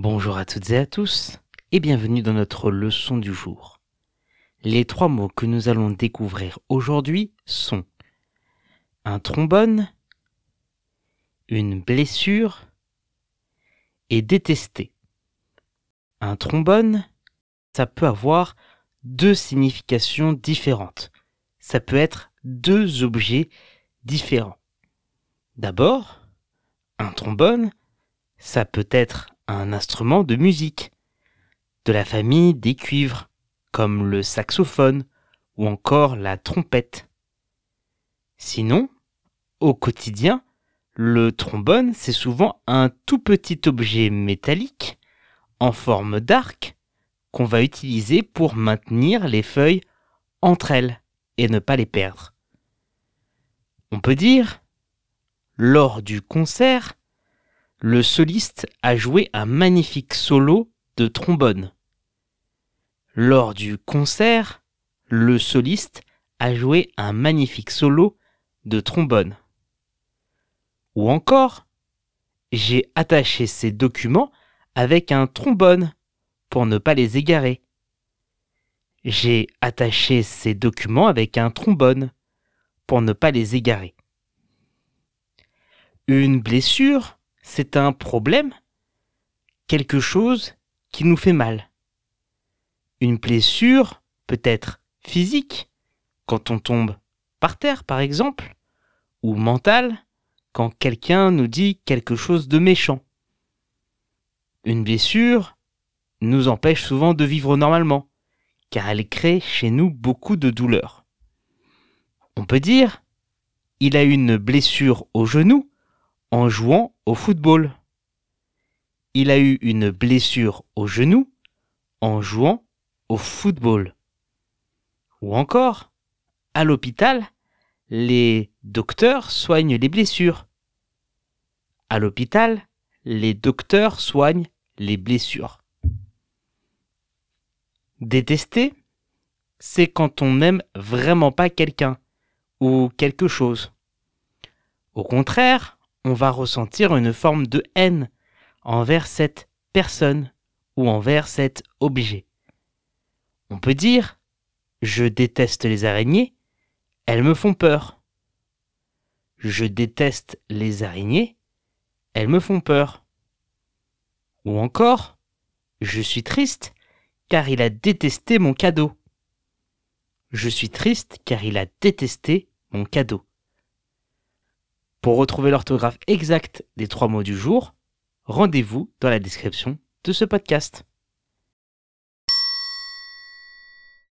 Bonjour à toutes et à tous et bienvenue dans notre leçon du jour. Les trois mots que nous allons découvrir aujourd'hui sont un trombone, une blessure et détester. Un trombone, ça peut avoir deux significations différentes. Ça peut être deux objets différents. D'abord, un trombone, ça peut être un instrument de musique, de la famille des cuivres, comme le saxophone ou encore la trompette. Sinon, au quotidien, le trombone, c'est souvent un tout petit objet métallique en forme d'arc qu'on va utiliser pour maintenir les feuilles entre elles et ne pas les perdre. On peut dire, lors du concert, le soliste a joué un magnifique solo de trombone. Lors du concert, le soliste a joué un magnifique solo de trombone. Ou encore, j'ai attaché ces documents avec un trombone pour ne pas les égarer. J'ai attaché ces documents avec un trombone pour ne pas les égarer. Une blessure c'est un problème, quelque chose qui nous fait mal. Une blessure peut être physique, quand on tombe par terre par exemple, ou mentale, quand quelqu'un nous dit quelque chose de méchant. Une blessure nous empêche souvent de vivre normalement, car elle crée chez nous beaucoup de douleur. On peut dire, il a une blessure au genou en jouant football. Il a eu une blessure au genou en jouant au football. Ou encore, à l'hôpital, les docteurs soignent les blessures. À l'hôpital, les docteurs soignent les blessures. Détester, c'est quand on n'aime vraiment pas quelqu'un ou quelque chose. Au contraire, on va ressentir une forme de haine envers cette personne ou envers cet objet. On peut dire Je déteste les araignées, elles me font peur. Je déteste les araignées, elles me font peur. Ou encore Je suis triste car il a détesté mon cadeau. Je suis triste car il a détesté mon cadeau. Pour retrouver l'orthographe exacte des trois mots du jour, rendez-vous dans la description de ce podcast.